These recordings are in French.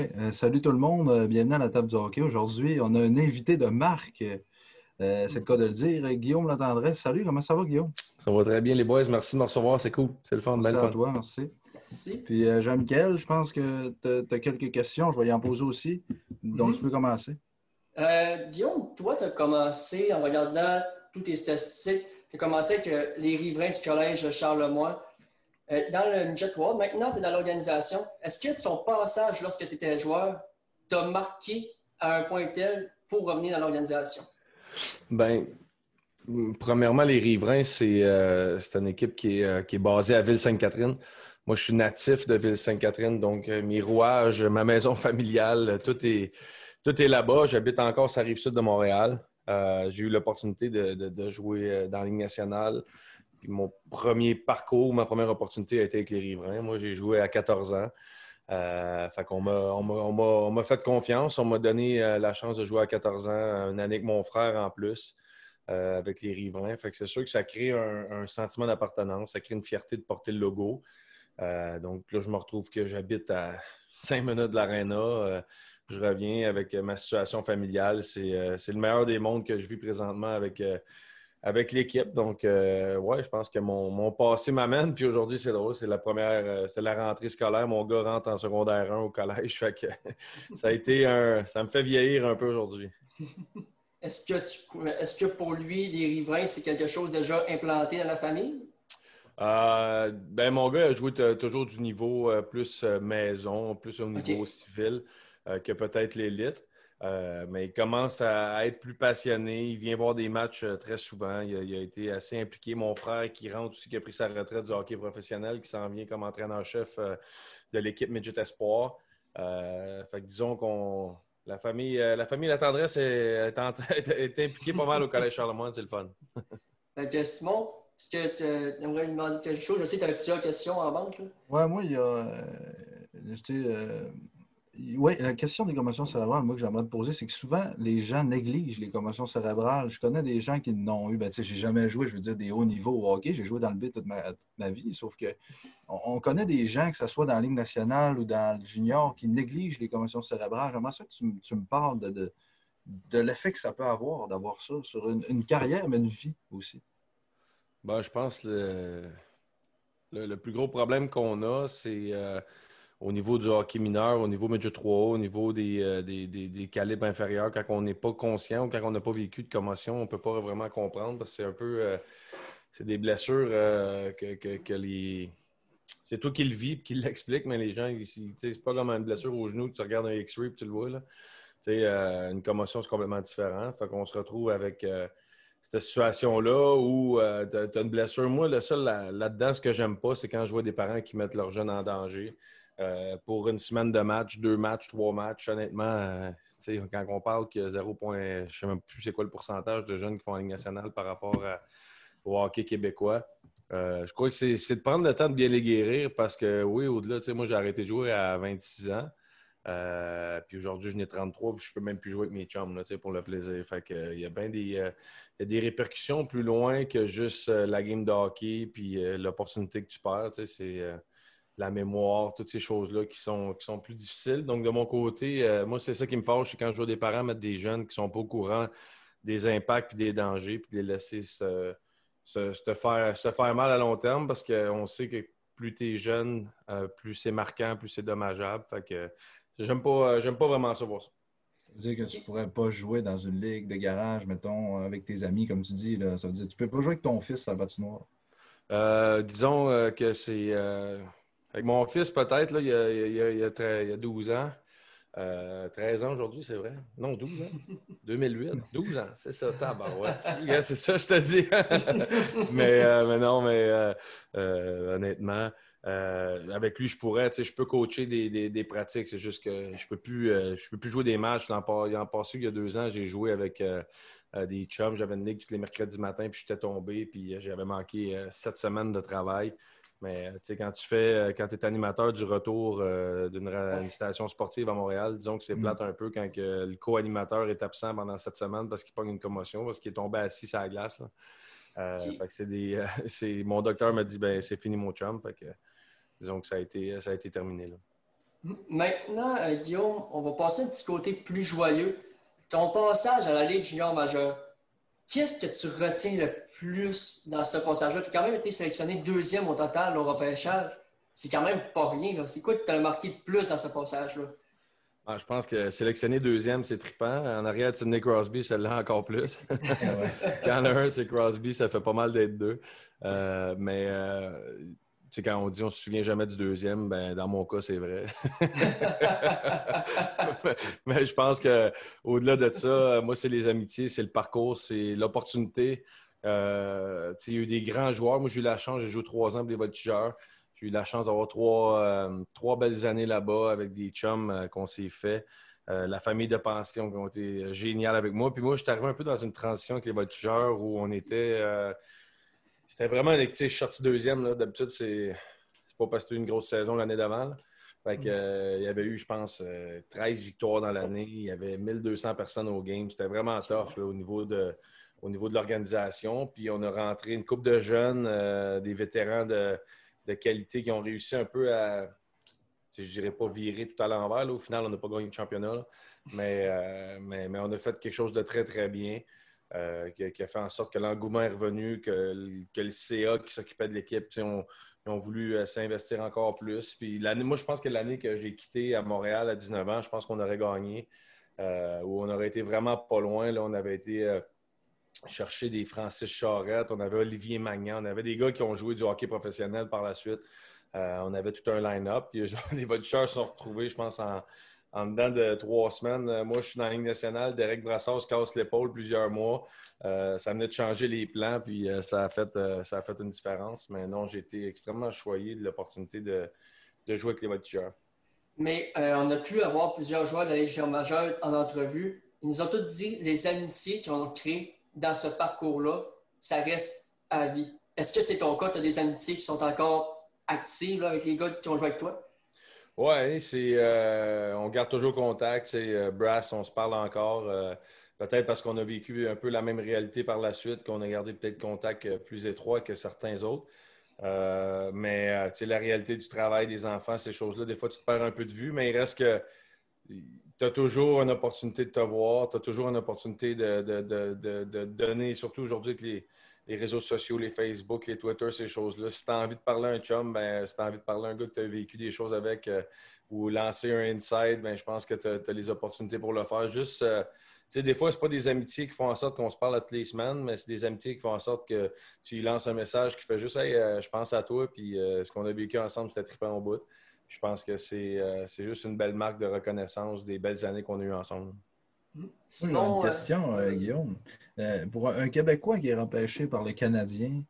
Euh, salut tout le monde, euh, bienvenue à la table du hockey. Aujourd'hui, on a un invité de marque, euh, c'est le cas de le dire, Guillaume Latendresse. Salut, comment ça va Guillaume? Ça va très bien les boys, merci de me recevoir, c'est cool, c'est le fun, merci à toi, merci. Merci. Puis Jean-Michel, je pense que tu as, quelques questions, je vais y en poser aussi, donc tu peux commencer. Guillaume, toi, tu as commencé en regardant toutes tes statistiques, tu as commencé avec les riverains du collège Charlemagne. Euh, dans le Midget World, maintenant, tu es dans l'organisation. Est-ce que ton passage lorsque tu étais joueur t'a marqué à un point tel pour revenir dans l'organisation? Ben, premièrement, les Riverains, c'est euh, une équipe qui est, euh, qui est, basée à Ville-Sainte-Catherine. Moi, je suis natif de Ville-Sainte-Catherine, donc mes rouages, ma maison familiale, tout est, là-bas. J'habite encore sur rive sud de Montréal. J'ai eu l'opportunité de, de, jouer dans la Ligue nationale mon premier parcours, ma première opportunité a été avec les Riverains. Moi, j'ai joué à 14 ans. Euh, fait qu'on on m'a fait confiance. On m'a donné euh, la chance de jouer à 14 ans, une année avec mon frère en plus, euh, avec les Riverains. Fait que c'est sûr que ça crée un, sentiment d'appartenance, ça crée une fierté de porter le logo. donc là, je me retrouve que j'habite à 5 minutes de l'aréna. je reviens avec ma situation familiale. C'est le meilleur des mondes que je vis présentement avec avec l'équipe. Donc, euh, ouais, je pense que mon, passé m'amène. Puis aujourd'hui, c'est drôle, c'est la première, euh, c'est la rentrée scolaire. Mon gars rentre en secondaire 1 au collège. Fait que ça a été un. Ça me fait vieillir un peu aujourd'hui. Est-ce que, tu, est-ce que pour lui, les riverains, c'est quelque chose déjà implanté dans la famille? Euh, ben, mon gars a joué toujours du niveau plus maison, plus au niveau civil que peut-être l'élite. Euh, mais il commence à être plus passionné. Il vient voir des matchs euh, très souvent. Il a, été assez impliqué. Mon frère qui rentre aussi, qui a pris sa retraite du hockey professionnel, qui s'en vient comme entraîneur-chef euh, de l'équipe Midget Espoir. fait disons qu'on. La famille, la famille La Tendresse est, impliquée pas mal au Collège Charlemagne, c'est le fun. Simon, est-ce que tu aimerais lui demander quelque chose? Je sais que tu avais plusieurs questions en banque. Oui, moi, il y a. Oui, la question des commotions cérébrales, moi, que j'aimerais te poser, c'est que souvent, les gens négligent les commotions cérébrales. Je connais des gens qui n'ont eu, ben, tu sais, j'ai jamais joué, je veux dire, des hauts niveaux au hockey. J'ai joué dans le B toute ma, vie, sauf que on, connaît des gens, que ce soit dans la Ligue nationale ou dans le junior, qui négligent les commotions cérébrales. J'aimerais ça que tu, me parles de, l'effet que ça peut avoir d'avoir ça sur une, carrière, mais une vie aussi. Ben, je pense que le, le, plus gros problème qu'on a, c'est. Euh, au niveau du hockey mineur, au niveau Midget 3 au niveau euh, des, des, calibres inférieurs, quand on n'est pas conscient ou quand on n'a pas vécu de commotion, on ne peut pas vraiment comprendre parce que c'est un peu. Euh, c'est des blessures euh, que, les. C'est toi qui le vis et qui l'explique, mais les gens, c'est pas comme une blessure au genou, tu regardes un X-ray et tu le vois. Là. une commotion, c'est complètement différent. Fait qu'on se retrouve avec cette situation-là où tu as, une blessure. Moi, le seul là-dedans, ce que j'aime pas, c'est quand je vois des parents qui mettent leur jeune en danger. Euh, pour une semaine de match, deux matchs, trois matchs, honnêtement, euh, quand on parle que 0, je ne sais même plus c'est quoi le pourcentage de jeunes qui font en Ligue nationale par rapport au hockey québécois. Euh, je crois que c'est de prendre le temps de bien les guérir parce que oui, au-delà, moi j'ai arrêté de jouer à 26 ans. puis aujourd'hui, je n'ai 33 puis je peux même plus jouer avec mes chums pour le plaisir. Fait il y a bien des, répercussions plus loin que juste la game de hockey puis l'opportunité que tu perds. La mémoire, toutes ces choses-là qui sont, qui sont plus difficiles. Donc, de mon côté, euh, moi, c'est ça qui me fâche, c'est quand je vois des parents mettre des jeunes qui ne sont pas au courant des impacts et des dangers, puis de les laisser se, faire, se faire mal à long terme parce qu'on sait que plus tu es jeune, euh, plus c'est marquant, plus c'est dommageable. Fait que j'aime pas, euh, j'aime pas vraiment ça voir ça. Ça veut dire que tu ne pourrais pas jouer dans une ligue de garage, mettons, avec tes amis, comme tu dis. Là. Ça veut dire que tu ne peux pas jouer avec ton fils à la patinoire. disons que c'est avec mon fils, peut-être, il, y a, il, y a, il, 12 ans. 13 euh, ans aujourd'hui, c'est vrai? Non, 12 ans. 2008. 12 ans, c'est ça, ouais. c'est ça, je te dis. mais, euh, mais, non, mais euh, honnêtement, avec lui, je pourrais, je peux coacher des, des, pratiques. C'est juste que je peux plus, je peux plus jouer des matchs. L'an passé, il y a deux ans, j'ai joué avec des chums. J'avais une ligue tous les mercredis matin, puis j'étais tombé, puis j'avais manqué sept semaines de travail. Mais euh, tu sais, quand tu fais, euh, quand tu es animateur du retour euh, d'une station sportive à Montréal, disons que c'est mm. plate un peu quand que le co-animateur est absent pendant cette semaine parce qu'il pogne une commotion, parce qu'il est tombé assis sur la glace. fait que c'est des, mon docteur m'a dit ben c'est fini mon chum. Fait que disons que ça a été, ça a été terminé. Là. Maintenant, euh, Guillaume, on va passer un petit côté plus joyeux. Ton passage à la Ligue junior majeure, qu'est-ce que tu retiens le plus dans ce passage-là? Tu as quand même été sélectionné deuxième au total au repêchage. C'est quand même pas rien. C'est quoi qui t'a marqué de plus dans ce passage-là? Ah, je pense que sélectionner deuxième, c'est trippant. En arrière de Sidney Crosby, celle-là encore plus. quand un, c'est Crosby, ça fait pas mal d'être deux. Euh, mais euh, quand on dit on se souvient jamais du deuxième, ben, dans mon cas, c'est vrai. mais, je pense qu'au-delà de ça, moi, c'est les amitiés, c'est le parcours, c'est l'opportunité. Euh, il y a eu des grands joueurs. Moi, j'ai eu la chance, j'ai joué trois ans pour les voltigeurs. J'ai eu la chance d'avoir trois, euh, trois, belles années là-bas avec des chums euh, qu'on s'est fait. Euh, la famille de pension qui ont été géniales avec moi. Puis moi, je suis arrivé un peu dans une transition avec les voltigeurs où on était. C'était vraiment. Tu sais, je suis sorti deuxième. D'habitude, c'est pas parce que c'était une grosse saison l'année d'avant. Fait il y avait eu, je pense, 13 victoires dans l'année. Il y avait 1200 personnes au game. C'était vraiment tough au niveau de, au niveau de l'organisation. Puis on a rentré une coupe de jeunes, des vétérans de, de qualité qui ont réussi un peu à, je dirais pas virer tout à l'envers. Au final, on n'a pas gagné le championnat, euh, mais, mais, on a fait quelque chose de très, très bien. Euh, qui, a fait en sorte que l'engouement est revenu, que, le CA qui s'occupait de l'équipe, ont, ont voulu euh, s'investir encore plus. Puis moi, je pense que l'année que j'ai quitté à Montréal à 19 ans, je pense qu'on aurait gagné, ou on aurait été vraiment pas loin. Là, on avait été chercher des Francis Charette, on avait Olivier Magnan, on avait des gars qui ont joué du hockey professionnel par la suite. Euh, on avait tout un line-up. les Voltigeurs se sont retrouvés, je pense, en, dedans de trois semaines. Euh, moi, je suis dans la Ligue nationale. Derek Brassard se casse l'épaule plusieurs mois. Euh, ça venait de changer les plans, puis ça, a fait, ça a fait une différence. Mais non, j'ai été extrêmement choyé de l'opportunité de, jouer avec les Voltigeurs. Mais on a pu avoir plusieurs joueurs de la Légion majeure en entrevue. Ils nous ont tous dit les amitiés qu'ils ont créées dans ce parcours-là, ça reste à vie. Est-ce que c'est ton cas? Tu as des amitiés qui sont encore actives avec les gars qui ont joué avec toi? Oui, euh, on garde toujours contact. C'est euh, Brass, on se parle encore. Euh, peut-être parce qu'on a vécu un peu la même réalité par la suite, qu'on a gardé peut-être contact plus étroit que certains autres. mais la réalité du travail des enfants, ces choses-là, des fois, tu te perds un peu de vue, mais il reste que tu as toujours une opportunité de te voir, tu as toujours une opportunité de, donner, surtout aujourd'hui avec les, réseaux sociaux, les Facebook, les Twitter, ces choses-là. Si tu as envie de parler à un chum, ben, si tu as envie de parler à un gars que tu as vécu des choses avec euh, ou lancer un inside, ben, je pense que tu as, les opportunités pour le faire. Juste, euh, des fois, ce pas des amitiés qui font en sorte qu'on se parle toutes les semaines, mais c'est des amitiés qui font en sorte que tu lances un message qui fait juste Hey, euh, je pense à toi, puis ce qu'on a vécu ensemble, c'était trippant au bout je pense que c'est juste une belle marque de reconnaissance des belles années qu'on a eues ensemble. Une euh, question, euh, Guillaume. pour un Québécois qui est repêché par les Canadiens,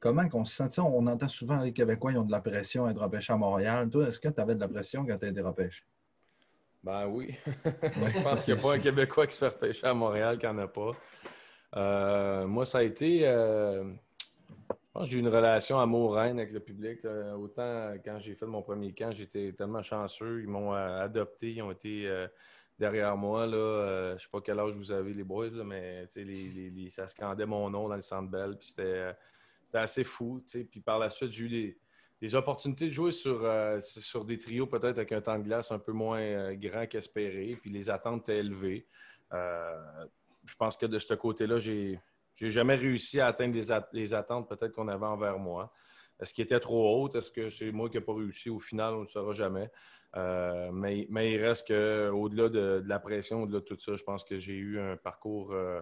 comment qu'on se sent? On entend souvent les Québécois ils ont de la pression à être repêchés à Montréal. Toi, est-ce que tu avais de la pression quand tu as été repêché? Ben oui. je pense qu'il n'y a pas un Québécois qui se fait repêcher à Montréal qui n'en a pas. moi, ça a été j'ai eu une relation amour-reine avec le public. Autant quand j'ai fait mon premier camp, j'étais tellement chanceux. Ils m'ont euh, adopté, ils ont été euh, derrière moi. Là, euh, je ne sais pas quel âge vous avez, les boys, mais les, ça scandait mon nom dans le centre belle. c'était, assez fou. Puis par la suite, j'ai eu des, opportunités de jouer sur, sur des trios, peut-être avec un temps de glace un peu moins grand qu'espéré. Puis les attentes étaient élevées. je pense que de ce côté-là, j'ai j'ai jamais réussi à atteindre les, attentes peut-être qu'on avait envers moi. Est-ce qu'il était trop haut? Est-ce que c'est moi qui n'ai pas réussi? Au final, on ne le saura jamais. Euh, mais, il reste qu'au-delà de, la pression, au-delà de tout ça, je pense que j'ai eu un parcours euh,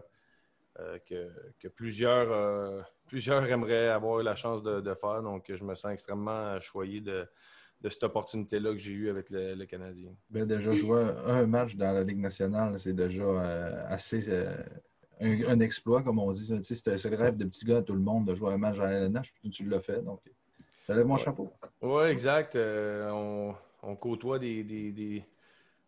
euh, que, plusieurs, plusieurs aimeraient avoir la chance de, faire. Donc, je me sens extrêmement choyé de, cette opportunité-là que j'ai eue avec le, Canadien. Bien, déjà jouer un match dans la Ligue nationale, c'est déjà assez un, exploit, comme on dit. C'est le rêve de petit gars à tout le monde de jouer un match à la LNH, puis tu l'as fait. Donc, ça lève mon chapeau. Oui, exact. Euh, on, côtoie des,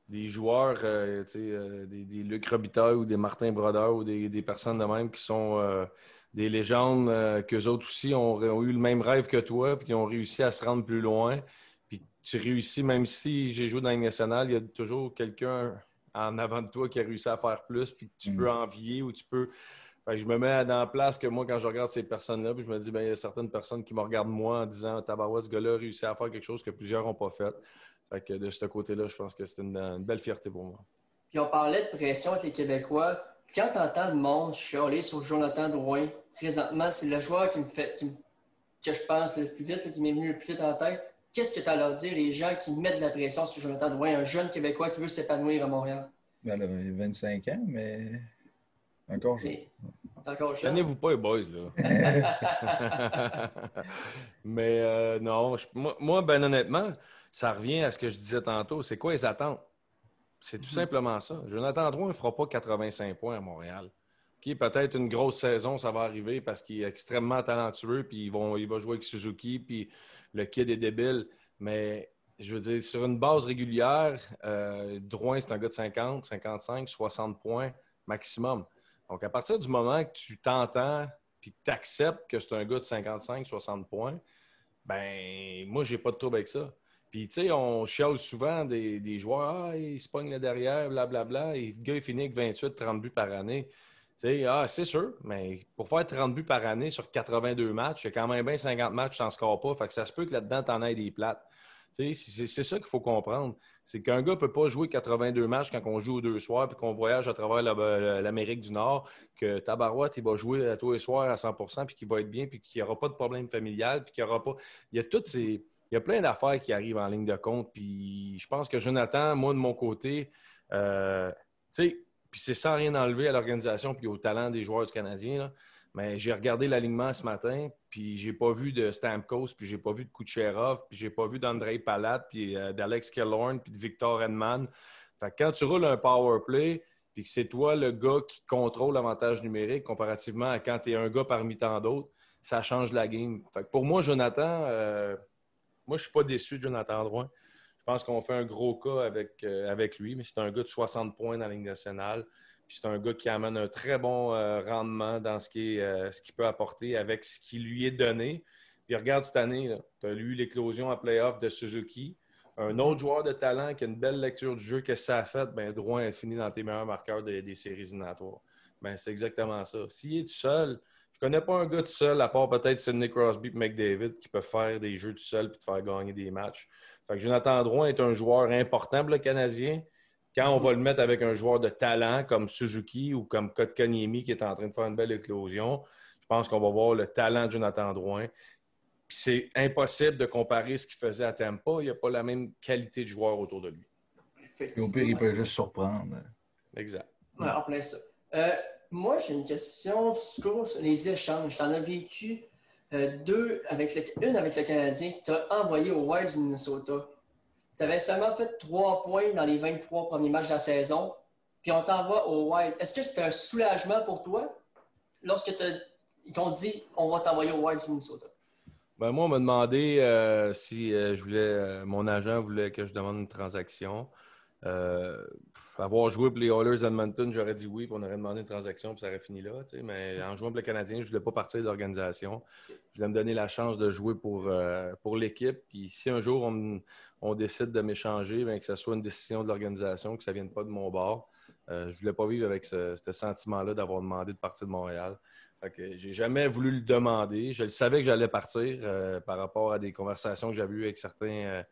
des, joueurs, euh, euh, des, des, Luc Robitaille ou des Martin Brodeur ou des, personnes de même qui sont des légendes, qu'eux autres aussi ont, ont, eu le même rêve que toi, puis qui ont réussi à se rendre plus loin. Puis tu réussis, même si j'ai joué dans la nationale, il y a toujours quelqu'un en avant de toi qui a réussi à faire plus, puis tu peux mm. envier ou tu peux. je me mets dans la place que moi, quand je regarde ces personnes-là, je me dis, ben, il y a certaines personnes qui me regardent moi en disant Tabarouette, ce gars-là a réussi à faire quelque chose que plusieurs n'ont pas fait. Fait que de ce côté-là, je pense que c'est une, belle fierté pour moi. Puis on parlait de pression avec les Québécois. Quand tu entends le monde chialer sur Jonathan Drouin, présentement, c'est le joueur qui me fait, que je pense le plus vite, qui m'est venu le plus vite en tête. Qu'est-ce que tu as à leur dire, les gens qui mettent de la pression sur Jonathan? Drouin, un jeune Québécois qui veut s'épanouir à Montréal? Ben, là, il a 25 ans, mais encore jeune. Tenez-vous pas les boys, là. mais euh, non, moi, ben honnêtement, ça revient à ce que je disais tantôt. C'est quoi les attentes? C'est tout mm-hmm. simplement ça. Jonathan Drouin ne fera pas 85 points à Montréal. Peut-être une grosse saison, ça va arriver parce qu'il est extrêmement talentueux, puis vont, il va jouer avec Suzuki, puis le kid est débile. Mais je veux dire, sur une base régulière, euh, Drouin, c'est un gars de 50, 55, 60 points maximum. Donc, à partir du moment que tu t'entends puis que tu acceptes que c'est un gars de 55, 60 points, ben moi, j'ai pas de trouble avec ça. Puis, tu sais, on chiale souvent des, joueurs, ah, ils se pognent là derrière, blablabla, et le gars, il finit avec 28, 30 buts par année. Ah, c'est sûr, mais pour faire 30 buts par année sur 82 matchs, il y a quand même bien 50 matchs, tu n'en scores pas. Fait que ça se peut que là-dedans, tu en aies des plates. C'est ça qu'il faut comprendre. C'est qu'un gars ne peut pas jouer 82 matchs quand on joue aux deux soirs puis qu'on voyage à travers l'Amérique du Nord, que Tabarouette, il va jouer tous les soirs à 100% puis qu'il va être bien puis qu'il n'y aura pas de problème familial puis qu'il n'y aura pas. Il y a toutes ces. Il y a plein d'affaires qui arrivent en ligne de compte. Puis je pense que Jonathan, moi, de mon côté, euh, tu sais, puis c'est sans rien enlever à l'organisation puis au talent des joueurs du Canadien. Mais j'ai regardé l'alignement ce matin, puis j'ai pas vu de Stamkos, puis j'ai pas vu de Kucherov, puis j'ai pas vu d'Andrei Palat, puis euh, d'Alex Killorn, puis de Victor Edman. Fait quand tu roules un power play, puis que c'est toi le gars qui contrôle l'avantage numérique comparativement à quand tu es un gars parmi tant d'autres, ça change la game. Fait pour moi, Jonathan, euh, moi, je suis pas déçu de Jonathan Drouin. Je pense qu'on fait un gros cas avec, euh, avec lui, mais c'est un gars de 60 points dans la Ligue nationale c'est un gars qui amène un très bon euh, rendement dans euh, ce qu'il peut apporter avec ce qui lui est donné. Puis regarde cette année, tu as lu l'éclosion en playoff de Suzuki. Un autre joueur de talent qui a une belle lecture du jeu, que ça a fait, ben, droit est fini dans tes meilleurs marqueurs des, séries éliminatoires. Ben, c'est exactement ça. S'il est tout seul, je connais pas un gars tout seul, à part peut-être Sidney Crosby et McDavid, qui peut faire des jeux tout seul et te faire gagner des matchs. Fait que Jonathan Drouin est un joueur important pour le Canadien. Quand on va le mettre avec un joueur de talent comme Suzuki ou comme Kotkaniemi qui est en train de faire une belle éclosion, je pense qu'on va voir le talent de Jonathan Drouin. c'est impossible de comparer ce qu'il faisait à Tampa. Il n'y a pas la même qualité de joueur autour de lui. au pire, il peut juste surprendre. Exact. en plein ça. Euh, moi, j'ai une question sur les échanges. Tu en as vécu euh, deux, avec une avec le Canadien que tu as envoyé au Wild du Minnesota tu avais seulement fait trois points dans les 23 premiers matchs de la saison, puis on t'envoie au Wild. Est-ce que c'était un soulagement pour toi lorsque ils dit on va t'envoyer au Wild du Minnesota? Ben moi, on m'a demandé euh, si euh, je voulais, mon agent voulait que je demande une transaction avoir joué pour les Oilers Edmonton, j'aurais dit oui, puis on aurait demandé une transaction, puis ça aurait fini là. Mais en jouant pour le Canadien, je ne voulais pas partir de l'organisation. Je voulais me donner la chance de jouer pour, euh, pour l'équipe. Puis si un jour on, décide de m'échanger, que ce soit une décision de l'organisation, que ça ne vienne pas de mon bord. Euh, je ne voulais pas vivre avec ce, sentiment-là d'avoir demandé de partir de Montréal. Je j'ai jamais voulu le demander. Je savais que j'allais partir euh, par rapport à des conversations que j'avais eues avec certains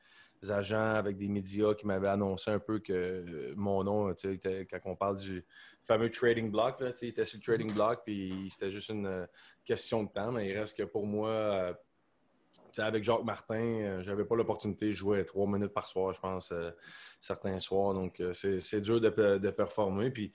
agents, avec des médias qui m'avaient annoncé un peu que mon nom, quand on parle du fameux trading block, il était sur le trading block, puis c'était juste une euh, question de temps. Mais il reste que pour moi, euh, avec Jacques Martin, euh, j'avais pas l'opportunité de jouer trois minutes par soir, je pense, certains soirs. Donc, c'est dur de, de performer. Puis,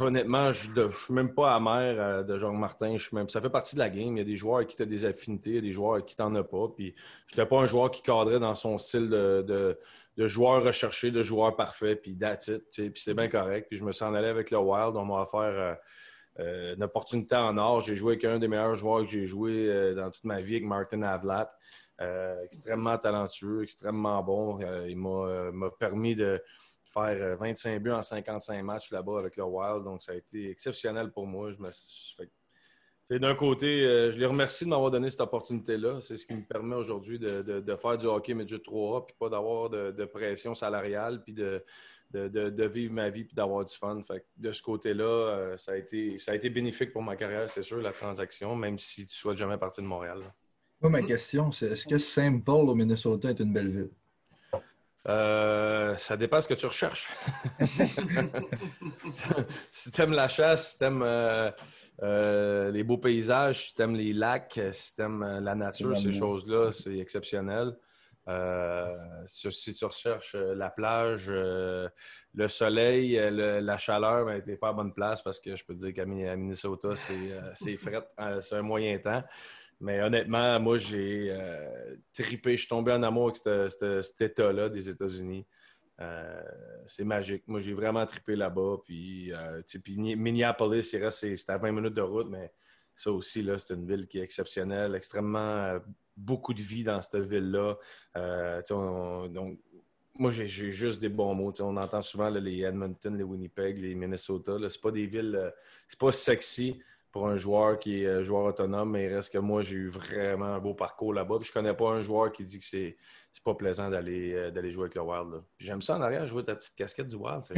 honnêtement, je ne suis même pas amer euh, de Jean-Martin. Même, ça fait partie de la game. Il y a des joueurs qui as des affinités, il y a des joueurs qui n'en as pas. Puis, je n'étais pas un joueur qui cadrait dans son style de, joueur recherché, de joueur parfait, puis that's c'est bien correct. Puis je me suis en allé avec le Wild. On m'a offert euh, euh, une opportunité en or. J'ai joué avec un des meilleurs joueurs que j'ai joué dans toute ma vie, avec Martin Avlat. extrêmement talentueux, extrêmement bon. il m'a permis de faire 25 euh, buts en 55 matchs là-bas avec le Wild. Donc, ça a été exceptionnel pour moi. Je me d'un côté, euh, je les remercie de m'avoir donné cette opportunité-là. C'est ce qui me permet aujourd'hui de, faire du hockey midget 3A, puis pas d'avoir de, pression salariale, puis de, vivre ma vie, puis d'avoir du fun. de ce côté-là, euh, ça, a été, ça a été bénéfique pour ma carrière, c'est sûr, la transaction, même si tu ne souhaites jamais partir de Montréal. Moi, ma question, c'est est-ce que Saint Paul au Minnesota est une belle ville? Euh, ça dépend ce que tu recherches. si tu aimes la chasse, si tu aimes euh, euh, les beaux paysages, si tu aimes les lacs, si tu aimes la nature, ces choses-là, c'est exceptionnel. si, tu recherches la plage, le soleil, la chaleur, ben, tu n'es pas à bonne place parce que je peux te dire qu'à Minnesota, c'est fret, c'est un moyen temps. Mais honnêtement, moi, j'ai euh, tripé. Je suis tombé en amour avec cet état-là des États-Unis. Euh, c'est magique. Moi, j'ai vraiment tripé là-bas. Puis, euh, Minneapolis, c'est à 20 minutes de route, mais ça aussi, c'est une ville qui est exceptionnelle. Extrêmement beaucoup de vie dans cette ville-là. donc, moi, j'ai juste des bons mots. on entend souvent les Edmonton, les Winnipeg, les Minnesota. Ce pas des villes, c'est pas sexy, pour un joueur qui est euh, joueur autonome, mais il reste que moi, j'ai eu vraiment un beau parcours là-bas. Puis je connais pas un joueur qui dit que c'est, c'est pas plaisant d'aller, euh, d'aller jouer avec le Wild. j'aime ça en arrière, jouer ta petite casquette du Wild. C'est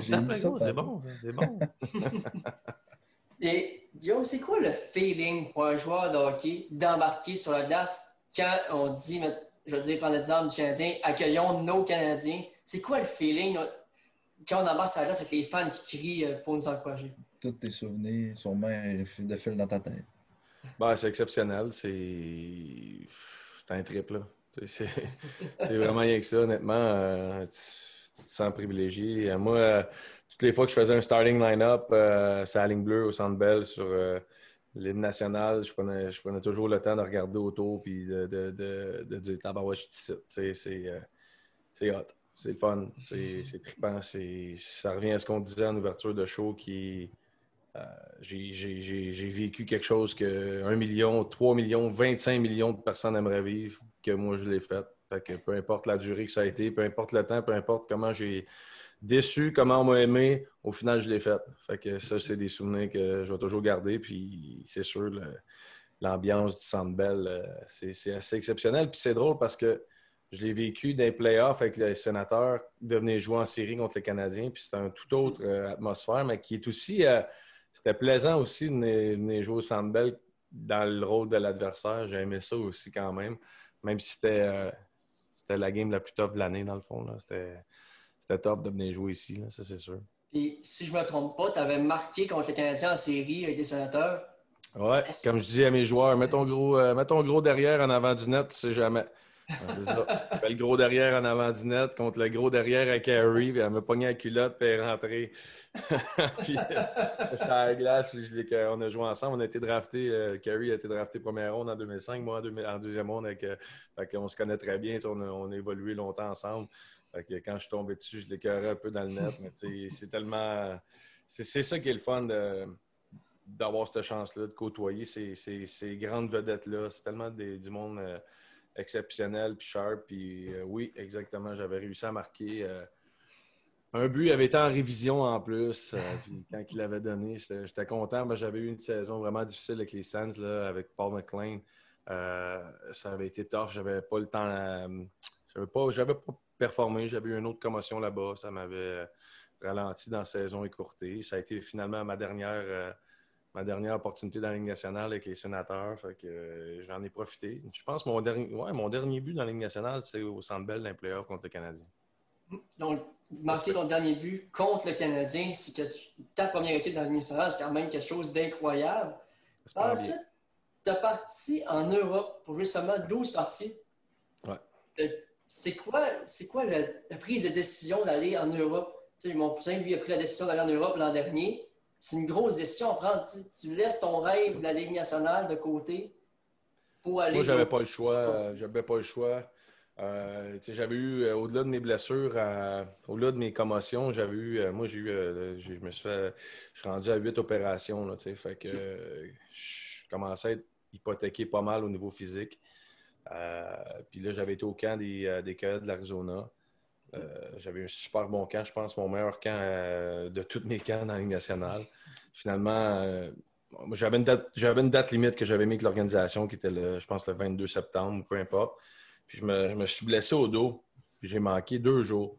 c'est bon, c'est bon. Et Guillaume, c'est quoi le feeling pour un joueur de hockey d'embarquer sur la glace quand on dit, je veux dire, prendre l'exemple du Canadien, accueillons nos Canadiens? C'est quoi le feeling quand on embarque sur la glace avec les fans qui crient euh, pour nous encourager? Tous tes souvenirs, sûrement, défilent dans ta tête. Ben, c'est exceptionnel. C'est un trip, là. C'est vraiment rien que ça, honnêtement. Euh, tu, te sens privilégié. Euh, moi, euh, toutes les fois que je faisais un starting line-up, c'est la ligne bleue au Centre Bell sur l'hymne national, je prenais, je prenais toujours le temps de regarder autour et de, de, de, de dire Tabarouette, je suis C'est hot. C'est le fun. C'est trippant. Ça revient à ce qu'on disait en ouverture de show qui j'ai vécu quelque chose que 1 million, 3 millions, 25 millions de personnes aimeraient vivre, que moi je l'ai fait. que peu importe la durée que ça a été, peu importe le temps, peu importe comment j'ai déçu, comment on m'a aimé, au final je l'ai fait. Fait que ça, c'est des souvenirs que je vais toujours garder. Puis c'est sûr, l'ambiance du Centre Bell, euh, c'est assez exceptionnel. Puis c'est drôle parce que je l'ai vécu dans les playoffs avec les sénateurs, de venir jouer en série contre les Canadiens. Puis c'est un tout autre euh, atmosphère, mais qui est aussi c'était plaisant aussi de venir, jouer au Sandbell dans le rôle de l'adversaire. J'ai aimé ça aussi quand même, même si c'était euh, la game la plus tough de l'année, dans le fond. C'était top de venir jouer ici, ça c'est sûr. Et si je ne me trompe pas, tu avais marqué contre les Canadiens en série avec les sénateurs. Ouais, comme je dis à mes joueurs, mets ton gros, euh, mets ton gros derrière en avant du net, tu sais jamais c'est ça. Fait le gros derrière en avant du net contre le gros derrière à Carrie. Puis elle m'a pogné la culotte, puis elle est rentrée. puis euh, ça a glace. on a joué ensemble. On a été drafté. Euh, Carrie a été drafté première ronde en 2005, moi en, deuxième ronde. Avec, euh, on se connaît très bien. On a, évolué longtemps ensemble. Quand je suis tombé dessus, je l'écœurais un peu dans le net. Mais c'est tellement. C'est ça qui est le fun d'avoir cette chance-là, de côtoyer ces, ces, grandes vedettes-là. C'est tellement du monde exceptionnel, puis sharp. Puis euh, oui, exactement, j'avais réussi à marquer. Euh, un but avait été en révision en plus. Euh, puis quand il l'avait donné, j'étais content. j'avais eu une saison vraiment difficile avec les Sands, là, avec Paul McLean. ça avait été tough. J'avais pas le temps. J'avais pas, j'avais pas performé. J'avais eu une autre commotion là-bas. Ça m'avait ralenti dans la saison écourtée. Ça a été finalement ma dernière ma dernière opportunité dans la Ligue nationale avec les sénateurs. que euh, j'en ai profité. Je pense que mon dernier, ouais, mon dernier but dans la Ligue nationale, c'est au Centre Bell d'un playoff contre le Canadien. Donc, marquer ton dernier but contre le Canadien, c'est que ta première équipe dans la Ligue nationale, c'est quand même quelque chose d'incroyable. Ensuite, tu as parti en Europe pour jouer seulement 12 parties. Ouais. Euh, c'est quoi, c'est quoi la, prise de décision d'aller en Europe? mon cousin, lui, a pris la décision d'aller en Europe l'an dernier c'est une grosse décision à prendre. Tu, laisses ton rêve de la Ligue nationale de côté pour aller. Moi, j'avais pas le choix. Euh, j'avais pas le choix. Euh, j'avais eu, euh, au-delà de mes blessures, au-delà de mes commotions, j'avais eu, moi, j'ai eu, je me suis fait, je suis rendu à huit opérations, là, fait que je commençais à être hypothéqué pas mal au niveau physique. puis là, j'avais été au camp des, des de l'Arizona. Euh, j'avais un super bon camp, je pense, mon meilleur camp euh, de tous mes camps dans la Ligue nationale. Finalement, euh, j'avais une, date, limite que j'avais mis avec l'organisation, qui était, le, je pense, le 22 septembre, peu importe. Puis je me, suis blessé au dos, puis j'ai manqué deux jours.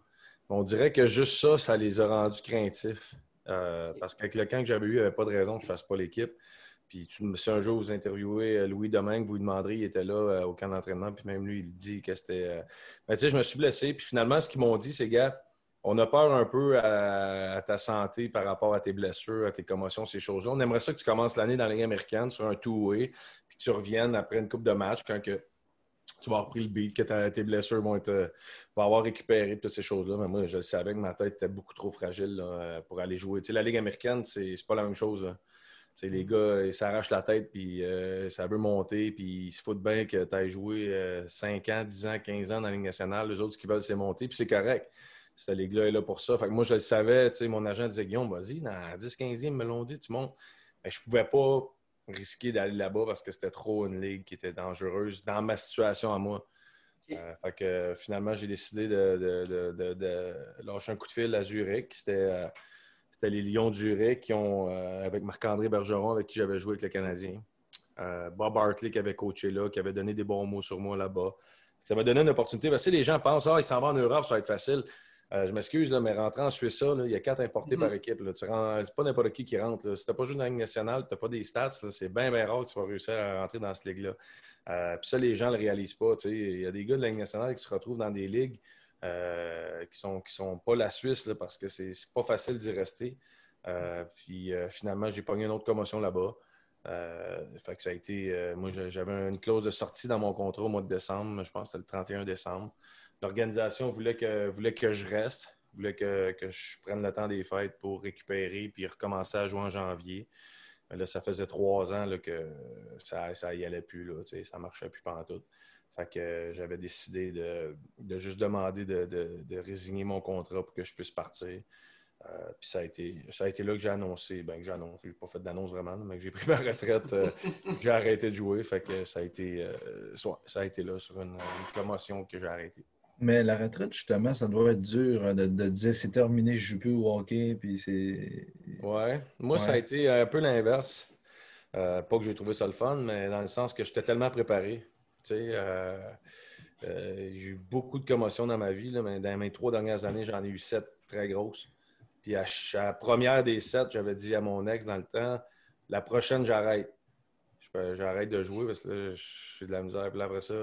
On dirait que juste ça, ça les a rendus craintifs. parce qu'avec le camp que j'avais eu, il n'y avait pas de raison que je ne fasse pas l'équipe. Puis si un jour vous interviewez Louis Domingue, vous lui demanderez, il était là au camp d'entraînement, puis même lui, il dit que c'était. Mais tu sais, je me suis blessé, puis finalement, ce qu'ils m'ont dit, c'est gars, on a peur un peu à, ta santé par rapport à tes blessures, à tes commotions, ces choses-là. On aimerait ça que tu commences l'année dans la Ligue américaine sur un two-way, puis que tu reviennes après une coupe de match quand que tu vas avoir pris le beat, que tes blessures vont, être, vont avoir récupéré toutes ces choses-là. Mais moi, je le savais que ma tête était beaucoup trop fragile pour aller jouer. Tu sais, la Ligue américaine, c'est pas la même chose. Les gars, ils s'arrachent la tête, puis euh, ça veut monter, puis ils se foutent bien que tu aies joué 5 euh, ans, 10 ans, 15 ans dans la Ligue nationale. Les autres, ce qu'ils veulent, c'est monter, puis c'est correct. Cette ligue-là est là pour ça. Fait que moi, je le savais, mon agent disait Guillaume, vas-y, dans 10-15e, ils me l'ont dit, tu montes. Mais je ne pouvais pas risquer d'aller là-bas parce que c'était trop une ligue qui était dangereuse dans ma situation à moi. Euh, fait que finalement, j'ai décidé de, lâcher un coup de fil à Zurich. C'était euh, les Lions de Zurich qui ont, euh, avec Marc-André Bergeron, avec qui j'avais joué avec le Canadien. Bob Hartley qui avait coaché là, qui avait donné des bons mots sur moi là-bas. Ça m'a donné une opportunité. Parce que les gens pensent, ah, ils s'en vont en Europe, ça va être facile. Euh, je m'excuse, mais rentrer en Suisse, il y a quatre importés par mm-hmm. équipe. Ce n'est pas n'importe qui qui rentre. Si tu n'as pas joué dans la Ligue nationale, tu n'as pas des stats, c'est bien, bien rare que tu vas réussir à rentrer dans cette ligue-là. Euh, puis ça, les gens ne le réalisent pas. Il y a des gars de la Ligue nationale qui se retrouvent dans des ligues euh, qui ne sont, qui sont pas la Suisse parce que c'est pas facile d'y rester. puis finalement, j'ai pogné une autre commotion là-bas. que ça a été. moi, j'avais une clause de sortie dans mon contrat au mois de décembre. Je pense que c'était le 31 décembre l'organisation voulait que, voulait que je reste, voulait que, je prenne le temps des fêtes pour récupérer puis recommencer à jouer en janvier. là, ça faisait trois ans que ça, ça y allait plus, là, ça marchait plus pendant tout. Fait que j'avais décidé de, juste demander de, résigner mon contrat pour que je puisse partir. Euh, puis ça a, été, ça a été là que j'ai annoncé, ben que j'ai annoncé, j'ai pas fait d'annonce vraiment, mais que j'ai pris ma retraite, euh, j'ai arrêté de jouer. Fait que ça a été, euh, ça a été là sur une promotion que j'ai arrêté. Mais la retraite, justement, ça doit être dur hein, de, dire c'est terminé, je joue plus au hockey, puis c'est. Ouais. Moi, ça a été un peu l'inverse. Pas que j'ai trouvé ça le fun, mais dans le sens que j'étais tellement préparé. Euh, euh, j'ai eu beaucoup de commotions dans ma vie. mais dans mes trois dernières années, j'en ai eu sept très grosses. Puis à, la première des sept, j'avais dit à mon ex dans le temps la prochaine, j'arrête. J'arrête de jouer parce que je suis de la misère. Puis après ça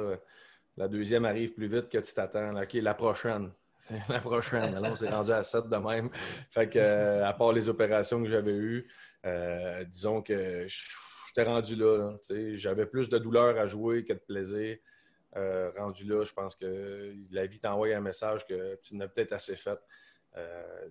la deuxième arrive plus vite que tu t'attends. OK, la prochaine. la prochaine. On s'est rendu à 7 de même. Fait que, euh, à part les opérations que j'avais eues, disons que j'étais rendu là. j'avais plus de douleur à jouer que de plaisir. Euh, rendu là, je pense que la vie t'envoie un message que tu n'as peut-être assez fait.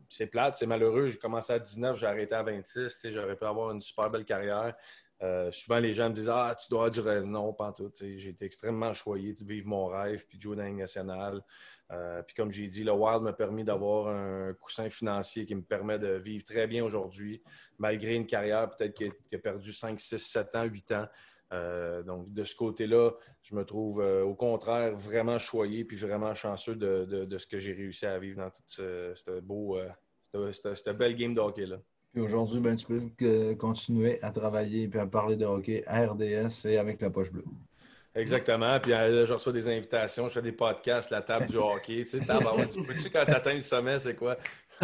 c'est plate, c'est malheureux. J'ai commencé à 19, j'ai arrêté à 26. J'aurais pu avoir une super belle carrière. Euh, souvent, les gens me disent Ah, tu dois durer. Non, pas tout. J'ai été extrêmement choyé de vivre mon rêve puis de jouer dans la nationale. Euh, puis, comme j'ai dit, le Wild m'a permis d'avoir un coussin financier qui me permet de vivre très bien aujourd'hui, malgré une carrière peut-être qui, a perdu 5, 6, 7 ans, 8 ans. Euh, donc, de ce côté-là, je me trouve au contraire vraiment choyé puis vraiment chanceux de, ce que j'ai réussi à vivre dans toute cette, belle game de hockey-là. Puis aujourd'hui, ben, tu peux continuer à travailler et à parler de hockey à RDS et avec la poche bleue. Exactement. Puis euh, je reçois des invitations, je fais des podcasts, la table du hockey. Tu sais, peux-tu quand tu atteins le sommet, c'est quoi?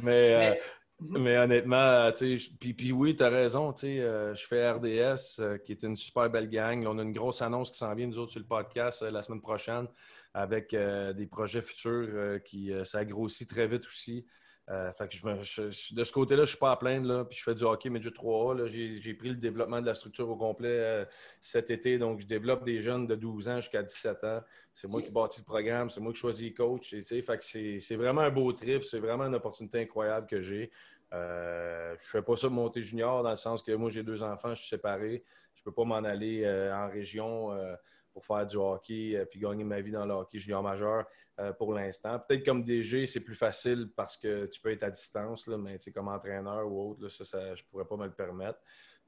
mais, euh, mais... honnêtement, tu sais, puis, puis oui, tu as raison. Tu sais, euh, je fais RDS, qui est une super belle gang. on a une grosse annonce qui s'en vient, nous autres, sur le podcast la semaine prochaine, avec des projets futurs qui s'agrossit très vite aussi. Euh, de ce côté-là, je ne suis pas à plaindre. Là, puis je fais du hockey Midget 3A. J'ai pris le développement de la structure au complet euh, cet été. Donc, je développe des jeunes de 12 ans jusqu'à 17 ans. C'est moi qui bâtis le programme. C'est moi qui choisis les coachs. c'est vraiment un beau trip. C'est vraiment une opportunité incroyable que j'ai. Euh, je ne fais pas ça de monter junior dans le sens que moi, j'ai deux enfants, je suis séparé. Je ne peux pas m'en aller en région pour faire du hockey euh, puis gagner ma vie dans le hockey junior majeur euh, pour l'instant. Peut-être comme DG, c'est plus facile parce que tu peux être à distance, là, mais comme entraîneur ou autre, ça, je ne pourrais pas me le permettre.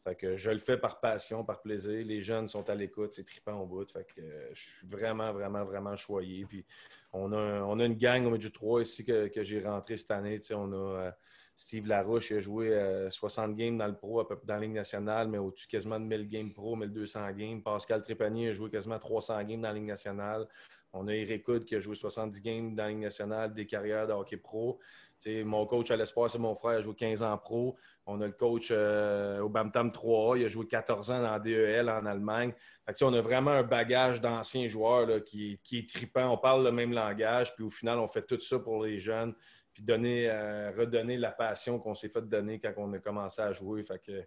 Fait que je le fais par passion, par plaisir. Les jeunes sont à l'écoute, c'est trippant au bout. Euh, je suis vraiment, vraiment, vraiment choyé. Puis on a, on a une gang au milieu 3 ici que, j'ai rentré cette année. On a Steve Larouche a joué 60 games dans le pro, à dans la Ligue nationale, mais au-dessus quasiment de 1000 games pro, 1200 games. Pascal Trépanier a joué quasiment 300 games dans la Ligue nationale. On a Eric Hood qui a joué 70 games dans la Ligue nationale, des carrières de hockey pro. mon coach à l'espoir, c'est mon frère, il a joué 15 ans pro. On a le coach euh, au Bamtam 3A, il a joué 14 ans dans DEL en Allemagne. on a vraiment un bagage d'anciens joueurs qui, est tripant. On parle le même langage, puis au final, on fait tout ça pour les jeunes, puis donner, euh, redonner la passion qu'on s'est fait donner quand on a commencé à jouer. Fait que,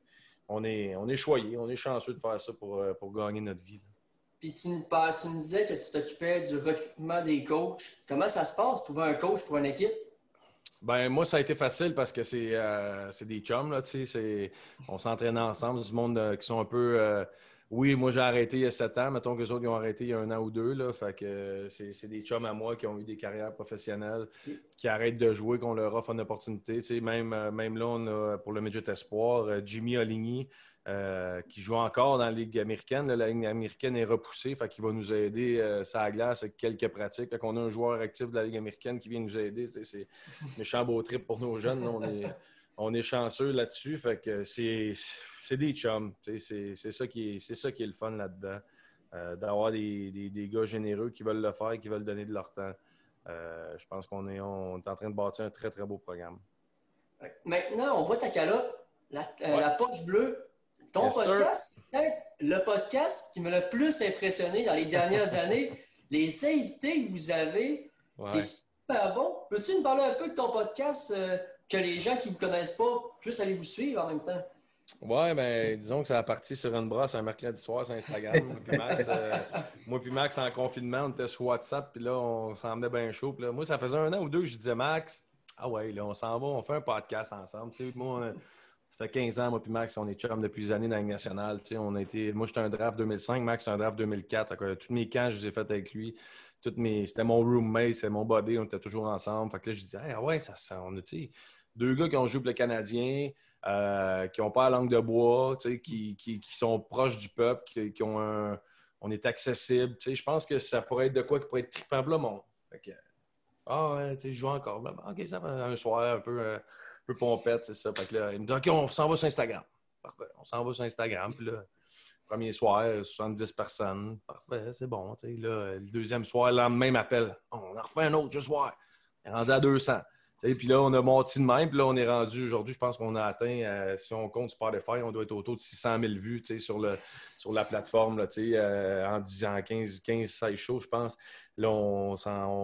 on est, on est choyé, on est chanceux de faire ça pour, euh, pour gagner notre vie. Puis tu nous, tu nous disais que tu t'occupais du recrutement des coachs. Comment ça se passe, trouver un coach pour une équipe? Ben, moi, ça a été facile parce que c'est euh, des chums, là, tu sais. On s'entraîne ensemble, du monde euh, qui sont un peu. Euh, oui, moi, j'ai arrêté il y a sept ans. Mettons que les autres, ils ont arrêté il y a un an ou deux, là. Fait que c'est des chums à moi qui ont eu des carrières professionnelles, qui arrêtent de jouer, qu'on leur offre une opportunité. Tu sais, même, même là, on a, pour le Midget Espoir, Jimmy Oligny, euh, qui joue encore dans la Ligue américaine. la Ligue américaine est repoussée, fait qu'il va nous aider euh, ça glace avec quelques pratiques. On a un joueur actif de la Ligue américaine qui vient nous aider. C'est méchant beau trip pour nos jeunes. On est chanceux là-dessus. Fait que c'est des chums. C'est ça, qui est, ça qui est le fun là-dedans. Euh, d'avoir des, des, gars généreux qui veulent le faire et qui veulent donner de leur temps. je pense qu'on est, on est en train de bâtir un très, très beau programme. Maintenant, on voit ta calotte, la, la poche bleue ton podcast, le podcast qui m'a le plus impressionné dans les dernières années, les invités que vous avez, c'est super bon. Peux-tu nous parler un peu de ton podcast euh, que les gens qui ne vous connaissent pas puissent aller vous suivre en même temps? Ouais, ben disons que ça a parti sur une brosse un mercredi soir sur Instagram. moi, puis Max, euh, moi puis Max, en confinement, on était sur WhatsApp, puis là, on s'en bien chaud. là, moi, ça faisait un an ou deux, je disais Max, ah ouais, là, on s'en va, on fait un podcast ensemble. Tu sais, moi, ça fait 15 ans, moi puis Max, on est chum depuis des années dans la nationale. On a été, moi, j'étais un draft 2005, Max, c'est un draft 2004. tous mes camps, je les ai faits avec lui. Toutes mes, c'était mon roommate, c'est mon body, on était toujours ensemble. Fait que là, je disais, ah ouais, ça, ça on a, deux gars qui ont joué pour le Canadien, euh, qui n'ont pas la langue de bois, qui, qui, qui, sont proches du peuple, qui, ont un, on est accessible. Je pense que ça pourrait être de quoi qui pourrait être trippant le monde. ah ouais, je joue encore. OK, ça va un soir un peu. Euh, peu pompette, c'est ça. Que là, il me dit OK, on s'en va sur Instagram. Parfait. On s'en va sur Instagram. Puis là, premier soir, 70 personnes. Parfait, c'est bon. Là, le deuxième soir, le même appel. On en refait un autre ce soir. On est rendu à 200. Puis là, on a monté de même. Puis là, on est rendu aujourd'hui, je pense qu'on a atteint, euh, si on compte Spotify, on doit être autour de 600 000 vues sur, le, sur la plateforme euh, en 10 ans, 15, 15, 16 shows, je pense. Là, on,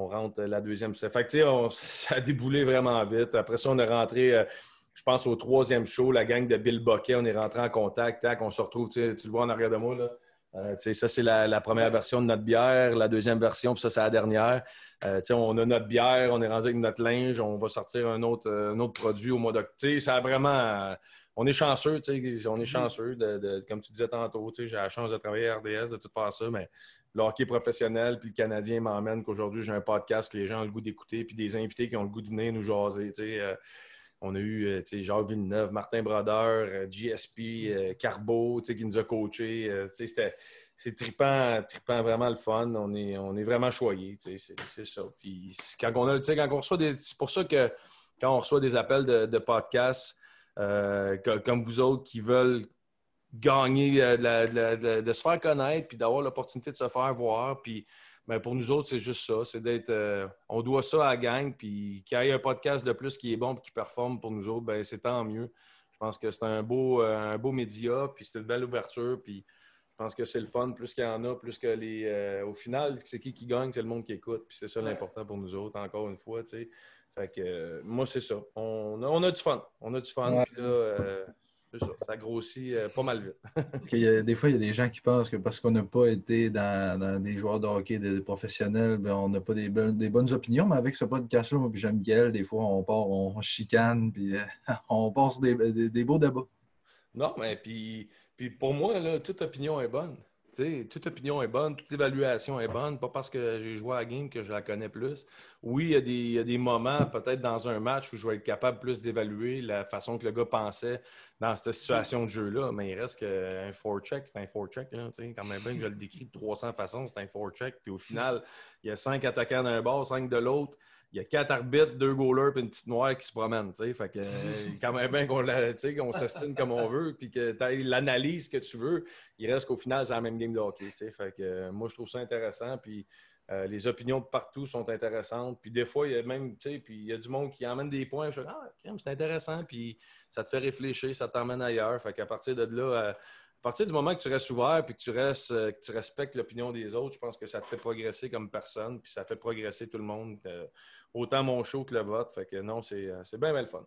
rentre la deuxième. Fait que, ça a déboulé vraiment vite. Après ça, on est rentré. Euh, je pense au troisième show, la gang de Bill Boquet, on est rentré en contact, tac, on se retrouve, tu le vois en arrière de moi, là, euh, ça, c'est la, première version de notre bière. La deuxième version, puis ça, c'est la dernière. Euh, on a notre bière, on est rendu avec notre linge, on va sortir un autre, un autre produit au mois d'octobre. Ça a vraiment. on est chanceux, on est mm-hmm. chanceux. De, comme tu disais tantôt, j'ai la chance de travailler à RDS, de tout faire ça, mais le hockey professionnel puis le Canadien m'emmène qu'aujourd'hui, j'ai un podcast que les gens ont le goût d'écouter, puis des invités qui ont le goût de venir nous jaser. Euh, on a eu Jacques Villeneuve, Martin Brodeur, GSP, euh, Carbo qui nous a coachés. Euh, c'est trippant, trippant, vraiment le fun. On est, on est vraiment choyés. C'est ça. Puis quand on a, quand on reçoit des. C'est pour ça que quand on reçoit des appels de, podcasts euh, comme vous autres qui veulent gagner, de, se faire connaître, puis d'avoir l'opportunité de se faire voir, puis mais pour nous autres, c'est juste ça. C'est d'être. Euh, on doit ça à la gang, puis qu'il y ait un podcast de plus qui est bon et qui performe pour nous autres, ben c'est tant mieux. Je pense que c'est un beau, euh, un beau média, puis c'est une belle ouverture, puis je pense que c'est le fun. Plus qu'il y en a, plus que les. Euh, au final, c'est qui qui gagne, c'est le monde qui écoute, puis c'est ça l'important pour nous autres, encore une fois. Fait que moi, c'est ça. On a, on a, du fun. On a du fun. Puis là, ça, grossit euh, pas mal vite. des fois, il y a des gens qui pensent que parce qu'on n'a pas été dans, des joueurs de hockey des, professionnels, ben, on n'a pas des, des, bonnes opinions. Mais avec ce podcast-là, moi, puis j'aime Miguel, des fois, on part, on, chicane, puis euh, on passe des, des, beaux débats. Non, mais puis, puis pour moi, là, toute opinion est bonne toute opinion est bonne, toute évaluation est bonne, pas parce que j'ai joué à la game que je la connais plus. Oui, il y a des, moments, peut-être dans un match, où je vais être capable plus d'évaluer la façon que le gars pensait dans cette situation de jeu-là, mais il reste qu'un four-check, c'est un four-check. Quand même bien que je le décris de 300 façons, c'est un four-check. Puis au final, il y a cinq attaquants d'un bord, cinq de l'autre. Il y a quatre arbitres, deux goalers et une petite noire qui se promènent. Fait que, quand même bien qu'on s'estime comme on veut, puis que tu l'analyse que tu veux, il reste qu'au final, c'est la même game de hockey. Que, moi, je trouve ça intéressant. Puis euh, les opinions de partout sont intéressantes. Puis des fois, il y a même, puis il y a du monde qui emmène des points. Je dis, ah, c'est intéressant. Puis ça te fait réfléchir, ça t'emmène ailleurs. Fait qu'à partir de là, euh, partir du moment que tu restes ouvert puis que tu, restes, euh, que tu respectes l'opinion des autres, je pense que ça te fait progresser comme personne, puis ça fait progresser tout le monde, autant mon show que le vote. Fait que non, c'est bien, bien le fun.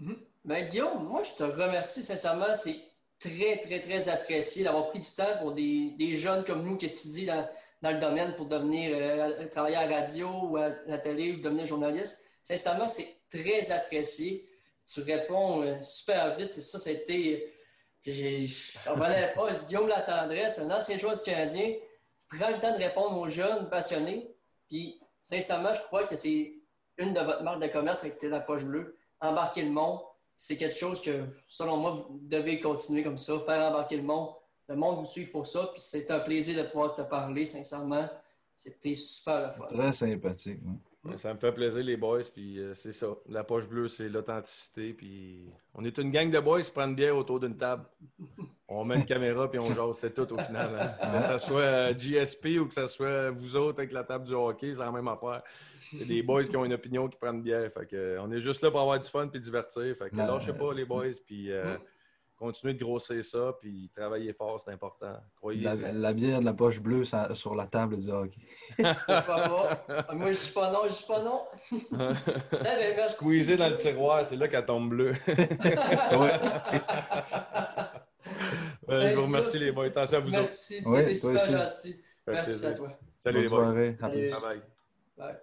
Mm-hmm. Ben, Guillaume, moi, je te remercie sincèrement. C'est très, très, très apprécié d'avoir pris du temps pour des, des, jeunes comme nous qui étudient dans, dans le domaine pour devenir euh, travailler à la radio ou à la télé ou devenir journaliste. Sincèrement, c'est très apprécié. Tu réponds euh, super vite. C'est ça, ça a été. Je revenais pas. Guillaume Latendresse, un ancien joueur du Canadien, prend le temps de répondre aux jeunes passionnés. Puis, sincèrement, je crois que c'est une de votre marque de commerce avec la poche bleue. Embarquer le monde, c'est quelque chose que, selon moi, vous devez continuer comme ça, faire embarquer le monde le monde vous suit pour ça. Puis c'est un plaisir de pouvoir te parler, sincèrement. C'était super le fun. Très sympathique. Ça me fait plaisir, les boys. Puis euh, c'est ça. La poche bleue, c'est l'authenticité. Puis on est une gang de boys qui prennent une bière autour d'une table. On met une caméra puis on jase. C'est tout au final. Hein. Que ce soit euh, GSP ou que ce soit vous autres avec la table du hockey, c'est la même affaire. C'est des boys qui ont une opinion qui prennent une bière. Fait que, on est juste là pour avoir du fun puis divertir. Fait que lâchez pas, les boys. Puis. Euh, continuer de grosser ça, puis travailler fort, c'est important. Croyez la, la, bière de la poche bleue sur la table du hockey. Moi, je suis pas non, je suis pas non. Squeezer dans le tiroir, c'est là qu'elle tombe bleue. ouais. je vous remercie les boys. Attention à vous Merci, c'était super gentil. Merci à toi. Salut les boys. Bye bye. bye.